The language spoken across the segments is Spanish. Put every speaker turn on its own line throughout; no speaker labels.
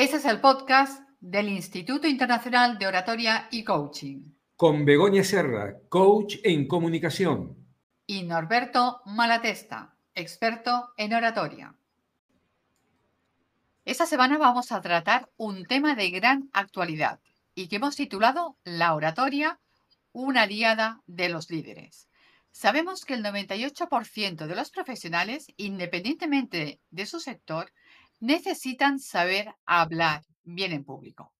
Este es el podcast del Instituto Internacional de Oratoria y Coaching.
Con Begoña Serra, coach en comunicación.
Y Norberto Malatesta, experto en oratoria. Esta semana vamos a tratar un tema de gran actualidad y que hemos titulado La oratoria, una aliada de los líderes. Sabemos que el 98% de los profesionales, independientemente de su sector, necesitan saber hablar bien en público.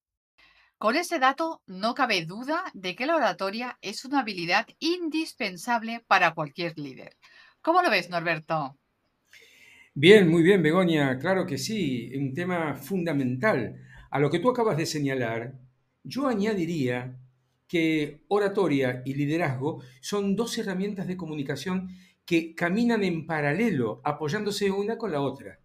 Con ese dato no cabe duda de que la oratoria es una habilidad indispensable para cualquier líder. ¿Cómo lo ves, Norberto?
Bien, muy bien, Begoña. Claro que sí, un tema fundamental. A lo que tú acabas de señalar, yo añadiría que oratoria y liderazgo son dos herramientas de comunicación que caminan en paralelo, apoyándose una con la otra.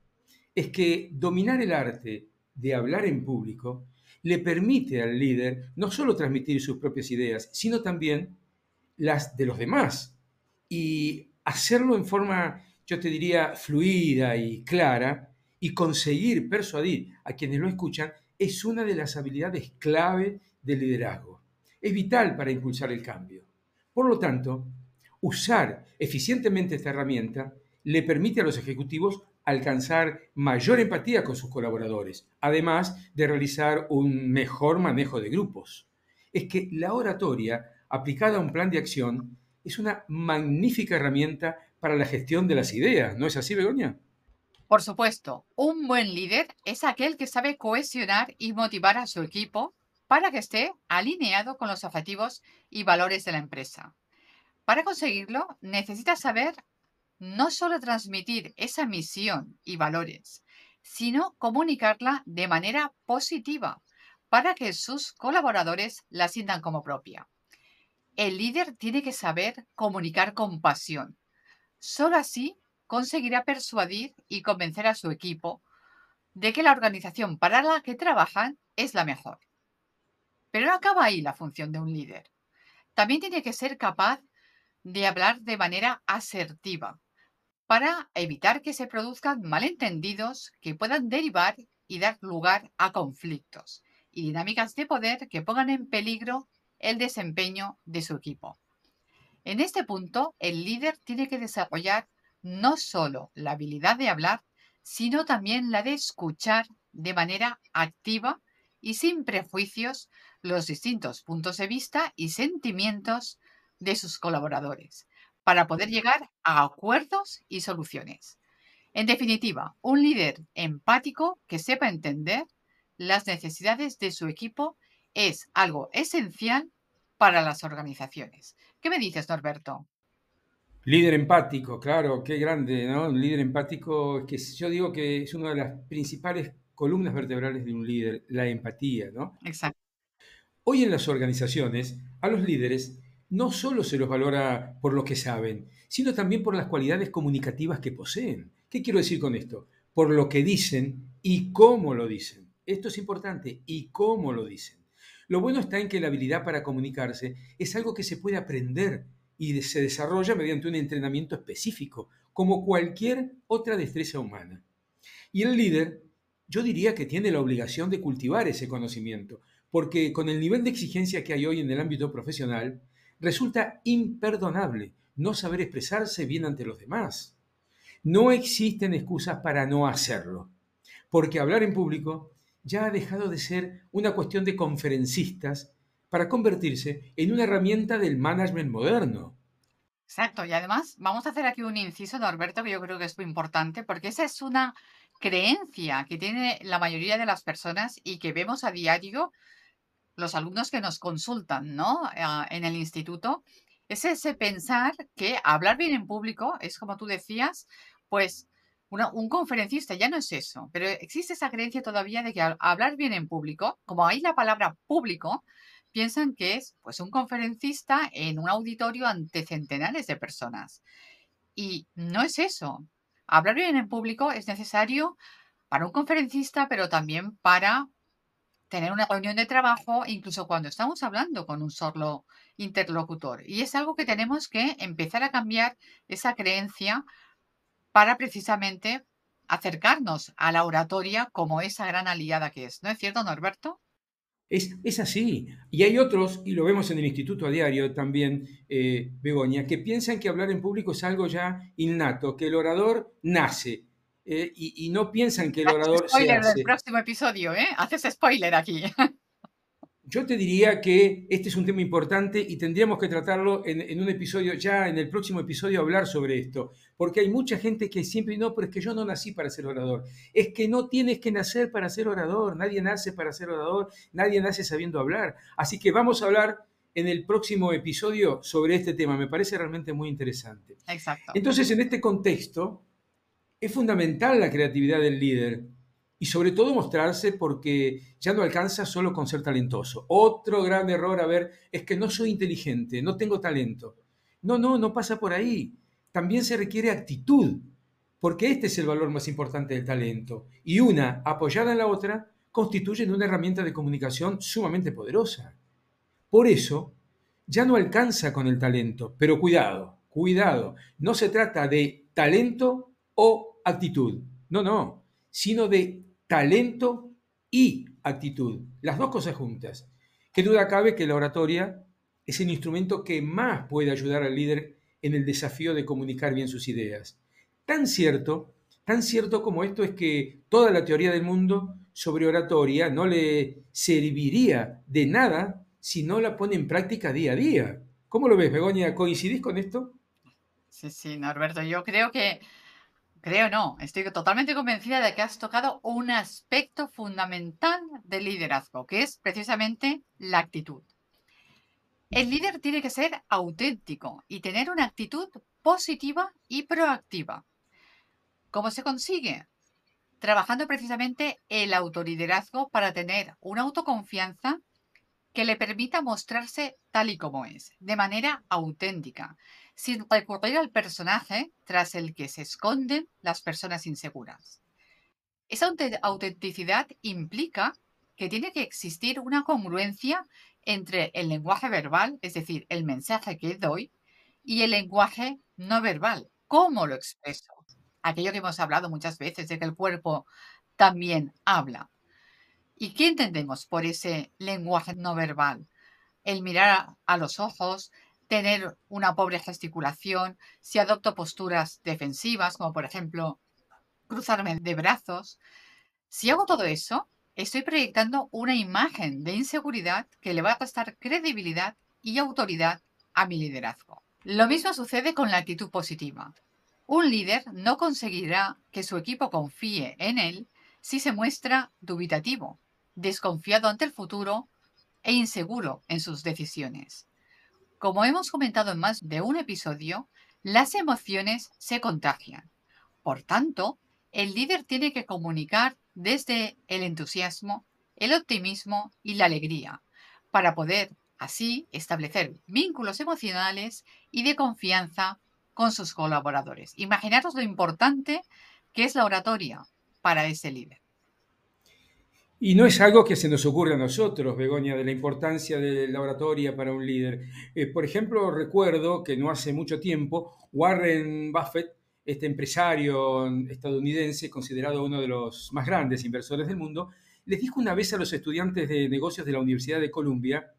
Es que dominar el arte de hablar en público le permite al líder no solo transmitir sus propias ideas, sino también las de los demás. Y hacerlo en forma, yo te diría, fluida y clara, y conseguir persuadir a quienes lo escuchan, es una de las habilidades clave del liderazgo es vital para impulsar el cambio. Por lo tanto, usar eficientemente esta herramienta le permite a los ejecutivos alcanzar mayor empatía con sus colaboradores, además de realizar un mejor manejo de grupos. Es que la oratoria, aplicada a un plan de acción, es una magnífica herramienta para la gestión de las ideas, ¿no es así, Begoña?
Por supuesto, un buen líder es aquel que sabe cohesionar y motivar a su equipo para que esté alineado con los objetivos y valores de la empresa. Para conseguirlo, necesita saber no solo transmitir esa misión y valores, sino comunicarla de manera positiva para que sus colaboradores la sientan como propia. El líder tiene que saber comunicar con pasión. Solo así conseguirá persuadir y convencer a su equipo de que la organización para la que trabajan es la mejor. Pero no acaba ahí la función de un líder. También tiene que ser capaz de hablar de manera asertiva para evitar que se produzcan malentendidos que puedan derivar y dar lugar a conflictos y dinámicas de poder que pongan en peligro el desempeño de su equipo. En este punto, el líder tiene que desarrollar no solo la habilidad de hablar, sino también la de escuchar de manera activa y sin prejuicios los distintos puntos de vista y sentimientos de sus colaboradores para poder llegar a acuerdos y soluciones. En definitiva, un líder empático que sepa entender las necesidades de su equipo es algo esencial para las organizaciones. ¿Qué me dices, Norberto?
Líder empático, claro, qué grande, ¿no? Un líder empático, que yo digo que es una de las principales columnas vertebrales de un líder, la empatía, ¿no?
Exacto.
Hoy en las organizaciones, a los líderes no solo se los valora por lo que saben, sino también por las cualidades comunicativas que poseen. ¿Qué quiero decir con esto? Por lo que dicen y cómo lo dicen. Esto es importante, y cómo lo dicen. Lo bueno está en que la habilidad para comunicarse es algo que se puede aprender y se desarrolla mediante un entrenamiento específico, como cualquier otra destreza humana. Y el líder, yo diría que tiene la obligación de cultivar ese conocimiento, porque con el nivel de exigencia que hay hoy en el ámbito profesional, resulta imperdonable no saber expresarse bien ante los demás. No existen excusas para no hacerlo, porque hablar en público ya ha dejado de ser una cuestión de conferencistas para convertirse en una herramienta del management moderno.
Exacto, y además vamos a hacer aquí un inciso, Norberto, que yo creo que es muy importante, porque esa es una creencia que tiene la mayoría de las personas y que vemos a diario los alumnos que nos consultan, ¿no? Ah, en el instituto, es ese pensar que hablar bien en público es, como tú decías, pues un conferencista ya no es eso, pero existe esa creencia todavía de que hablar bien en público, como hay la palabra público, piensan que es pues un conferencista en un auditorio ante centenares de personas. Y no es eso. Hablar bien en público es necesario para un conferencista, pero también para tener una reunión de trabajo, incluso cuando estamos hablando con un solo interlocutor. Y es algo que tenemos que empezar a cambiar esa creencia para precisamente acercarnos a la oratoria como esa gran aliada que es. ¿No es cierto, Norberto?
Es, es, así. Y hay otros, y lo vemos en el Instituto a Diario también, eh, Begoña, que piensan que hablar en público es algo ya innato, que el orador nace. Eh, y, y, no piensan que el orador
spoiler
se hace.
del próximo episodio, ¿eh? Haces spoiler aquí.
Yo te diría que este es un tema importante y tendríamos que tratarlo en, en, un episodio, ya en el próximo episodio, hablar sobre esto. Porque hay mucha gente que siempre, no, pero es que yo no nací para ser orador. Es que no tienes que nacer para ser orador. Nadie nace para ser orador. Nadie nace sabiendo hablar. Así que vamos a hablar en el próximo episodio sobre este tema. Me parece realmente muy interesante.
Exacto.
Entonces, en este contexto, es fundamental la creatividad del líder y sobre todo mostrarse porque ya no alcanza solo con ser talentoso. Otro gran error, a ver, es que no soy inteligente, no tengo talento. No, no, no pasa por ahí. También se requiere actitud, porque este es el valor más importante del talento. Y una, apoyada en la otra, constituyen una herramienta de comunicación sumamente poderosa. Por eso, ya no alcanza con el talento, pero cuidado, cuidado, no se trata de talento o actitud, no, no, sino de talento y actitud, las dos cosas juntas. Qué duda cabe que la oratoria es el instrumento que más puede ayudar al líder en el desafío de comunicar bien sus ideas. Tan cierto, tan cierto como esto es que toda la teoría del mundo sobre oratoria no le serviría de nada si no la pone en práctica día a día. ¿Cómo lo ves, Begoña? ¿Coincidís con esto?
Sí, sí, Norberto, yo creo que Creo no, estoy totalmente convencida de que has tocado un aspecto fundamental del liderazgo, que es precisamente la actitud. El líder tiene que ser auténtico y tener una actitud positiva y proactiva. ¿Cómo se consigue? Trabajando precisamente el autoliderazgo para tener una autoconfianza que le permita mostrarse tal y como es, de manera auténtica, sin recurrir al personaje tras el que se esconden las personas inseguras. Esa autenticidad implica que tiene que existir una congruencia entre el lenguaje verbal, es decir, el mensaje que doy, y el lenguaje no verbal, cómo lo expreso. Aquello que hemos hablado muchas veces de que el cuerpo también habla. ¿Y qué entendemos por ese lenguaje no verbal? El mirar a los ojos, tener una pobre gesticulación, si adopto posturas defensivas, como por ejemplo cruzarme de brazos. Si hago todo eso, estoy proyectando una imagen de inseguridad que le va a restar credibilidad y autoridad a mi liderazgo. Lo mismo sucede con la actitud positiva. Un líder no conseguirá que su equipo confíe en él si se muestra dubitativo, desconfiado ante el futuro e inseguro en sus decisiones. Como hemos comentado en más de un episodio, las emociones se contagian. Por tanto, el líder tiene que comunicar desde el entusiasmo, el optimismo y la alegría, para poder así establecer vínculos emocionales y de confianza con sus colaboradores. Imaginaros lo importante que es la oratoria para ese líder.
Y no es algo que se nos ocurre a nosotros, Begoña, de la importancia de la oratoria para un líder. Eh, por ejemplo, recuerdo que no hace mucho tiempo, Warren Buffett, este empresario estadounidense, considerado uno de los más grandes inversores del mundo, les dijo una vez a los estudiantes de negocios de la Universidad de Columbia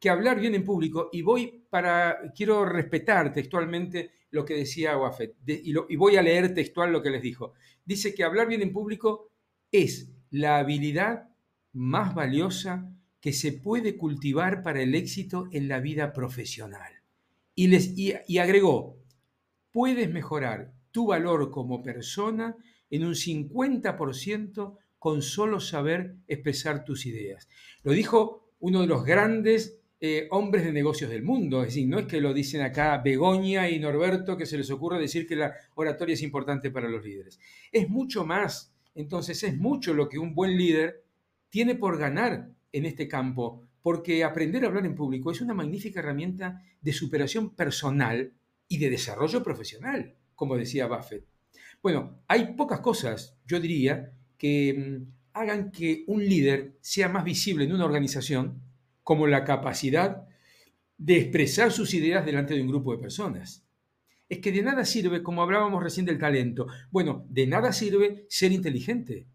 que hablar bien en público, y voy para, quiero respetar textualmente lo que decía Buffett, y, y voy a leer textual lo que les dijo. Dice que hablar bien en público es la habilidad más valiosa que se puede cultivar para el éxito en la vida profesional. Y, les, y, agregó, puedes mejorar tu valor como persona en un 50% con solo saber expresar tus ideas. Lo dijo uno de los grandes eh, hombres de negocios del mundo. Es decir, no es que lo dicen acá Begoña y Norberto que se les ocurra decir que la oratoria es importante para los líderes. Es mucho más entonces es mucho lo que un buen líder tiene por ganar en este campo, porque aprender a hablar en público es una magnífica herramienta de superación personal y de desarrollo profesional, como decía Buffett. Bueno, hay pocas cosas, yo diría, que mm, hagan que un líder sea más visible en una organización, como la capacidad de expresar sus ideas delante de un grupo de personas. Es que de nada sirve, como hablábamos recién del talento, bueno, de nada sirve ser inteligente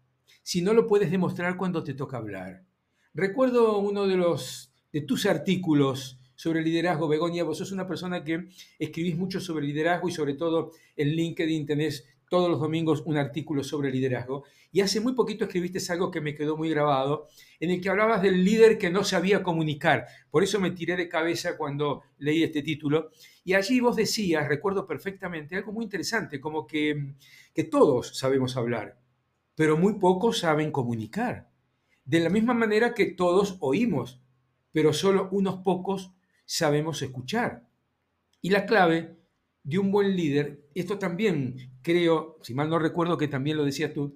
si no lo puedes demostrar cuando te toca hablar. Recuerdo uno de los de tus artículos sobre liderazgo, Begoña, vos sos una persona que escribís mucho sobre liderazgo y sobre todo en LinkedIn tenés todos los domingos un artículo sobre liderazgo. Y hace muy poquito escribiste algo que me quedó muy grabado, en el que hablabas del líder que no sabía comunicar. Por eso me tiré de cabeza cuando leí este título. Y allí vos decías, recuerdo perfectamente, algo muy interesante, como que, que todos sabemos hablar, pero muy pocos saben comunicar. De la misma manera que todos oímos, pero solo unos pocos sabemos escuchar. Y la clave de un buen líder, esto también creo, si mal no recuerdo que también lo decías tú,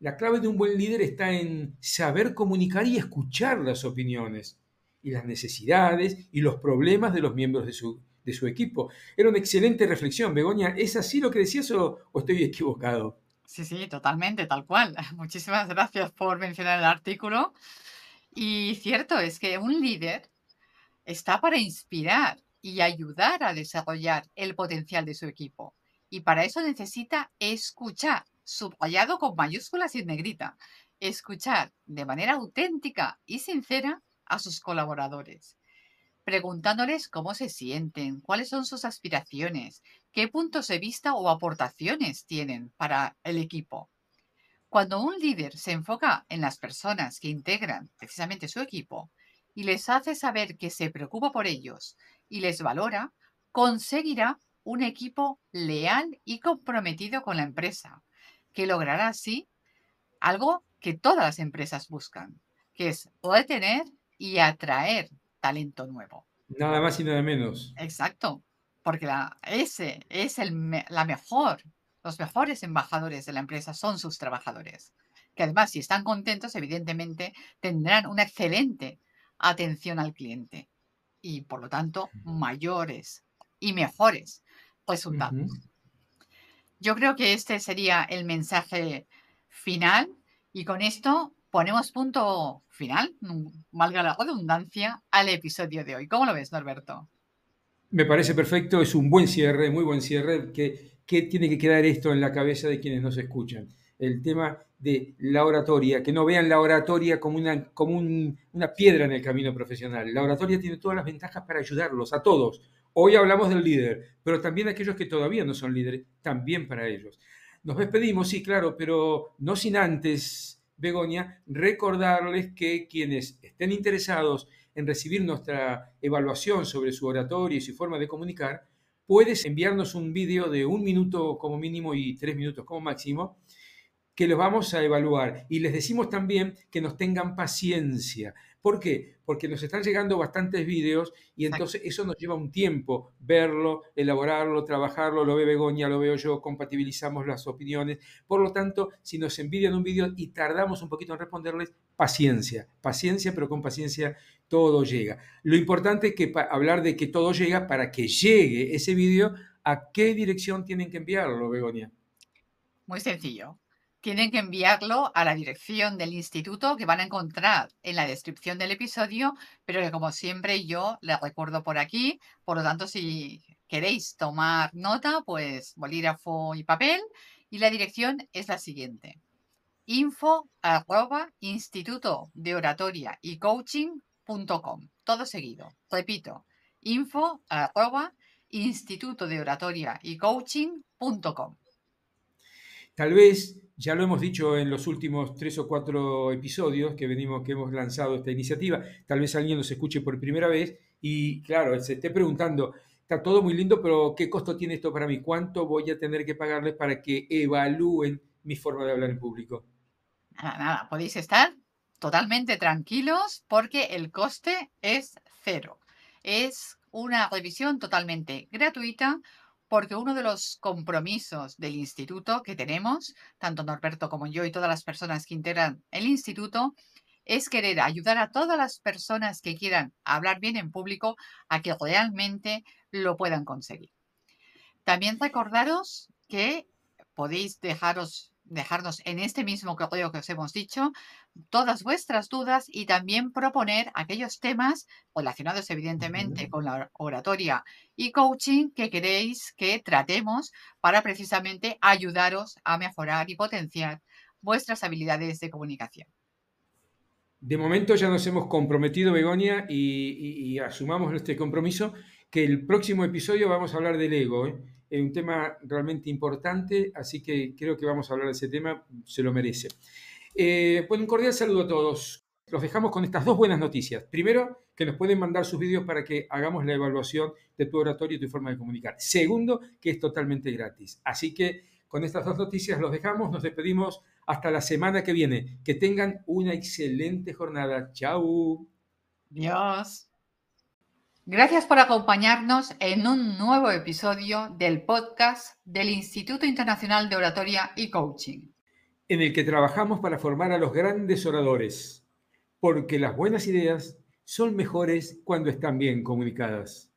la clave de un buen líder está en saber comunicar y escuchar las opiniones y las necesidades y los problemas de los miembros de su, de su equipo. Era una excelente reflexión, Begoña. ¿Es así lo que decías o, estoy equivocado?
Sí, sí, totalmente, tal cual. Muchísimas gracias por mencionar el artículo. Y cierto, es que un líder está para inspirar y ayudar a desarrollar el potencial de su equipo. Y para eso necesita escuchar, subrayado con mayúsculas y negrita, escuchar de manera auténtica y sincera a sus colaboradores, preguntándoles cómo se sienten, cuáles son sus aspiraciones, qué puntos de vista o aportaciones tienen para el equipo. Cuando un líder se enfoca en las personas que integran precisamente su equipo y les hace saber que se preocupa por ellos y les valora, conseguirá un equipo leal y comprometido con la empresa, que logrará así algo que todas las empresas buscan, que es retener y atraer talento nuevo.
Nada más y nada menos.
Exacto, porque la, ese es el, la mejor, los mejores embajadores de la empresa son sus trabajadores, que además si están contentos, evidentemente tendrán una excelente atención al cliente y por lo tanto mayores y mejores resultados. Yo creo que este sería el mensaje final y con esto ponemos punto final, valga la redundancia, al episodio de hoy. ¿Cómo lo ves, Norberto?
Me parece perfecto, es un buen cierre, muy buen cierre, que, tiene que quedar esto en la cabeza de quienes nos escuchan. El tema de la oratoria, que no vean la oratoria como, una, como una piedra en el camino profesional. La oratoria tiene todas las ventajas para ayudarlos a todos. Hoy hablamos del líder, pero también aquellos que todavía no son líderes, también para ellos. Nos despedimos, sí, claro, pero no sin antes, Begoña, recordarles que quienes estén interesados en recibir nuestra evaluación sobre su oratoria y su forma de comunicar, puedes enviarnos un vídeo de un minuto como mínimo y tres minutos como máximo que los vamos a evaluar. Y les decimos también que nos tengan paciencia. ¿Por qué? Porque nos están llegando bastantes vídeos y entonces eso nos lleva un tiempo verlo, elaborarlo, trabajarlo, lo ve Begoña, lo veo yo, compatibilizamos las opiniones. Por lo tanto, si nos envían un vídeo y tardamos un poquito en responderles, paciencia, paciencia, pero con paciencia todo llega. Lo importante es que hablar de que todo llega para que llegue ese vídeo, ¿a qué dirección tienen que enviarlo, Begoña?
Muy sencillo tienen que enviarlo a la dirección del instituto que van a encontrar en la descripción del episodio, pero que como siempre yo les recuerdo por aquí. Por lo tanto, si queréis tomar nota, pues bolígrafo y papel. Y la dirección es la siguiente. Info arroba instituto de oratoria y coaching.com. Todo seguido. Repito. Info arroba instituto de oratoria y coaching.com.
Tal vez ya lo hemos dicho en los últimos tres o cuatro episodios que venimos, que hemos lanzado esta iniciativa. Tal vez alguien nos escuche por primera vez y, claro, se esté preguntando, está todo muy lindo, pero ¿qué costo tiene esto para mí? ¿Cuánto voy a tener que pagarles para que evalúen mi forma de hablar en público?
Nada, nada, podéis estar totalmente tranquilos porque el coste es cero. Es una revisión totalmente gratuita porque uno de los compromisos del instituto que tenemos, tanto Norberto como yo y todas las personas que integran el instituto, es querer ayudar a todas las personas que quieran hablar bien en público a que realmente lo puedan conseguir. También recordaros que podéis dejaros dejarnos en este mismo correo que os hemos dicho todas vuestras dudas y también proponer aquellos temas relacionados evidentemente con la oratoria y coaching que queréis que tratemos para precisamente ayudaros a mejorar y potenciar vuestras habilidades de comunicación.
De momento ya nos hemos comprometido, Begonia, y, asumamos este compromiso, que el próximo episodio vamos a hablar del ego. ¿eh? Un tema realmente importante, así que creo que vamos a hablar de ese tema, se lo merece. Eh, pues un cordial saludo a todos. Los dejamos con estas dos buenas noticias. Primero, que nos pueden mandar sus vídeos para que hagamos la evaluación de tu oratorio y tu forma de comunicar. Segundo, que es totalmente gratis. Así que con estas dos noticias los dejamos, nos despedimos hasta la semana que viene. Que tengan una excelente jornada. Chao.
Adiós. Gracias por acompañarnos en un nuevo episodio del podcast del Instituto Internacional de Oratoria y Coaching.
En el que trabajamos para formar a los grandes oradores, porque las buenas ideas son mejores cuando están bien comunicadas.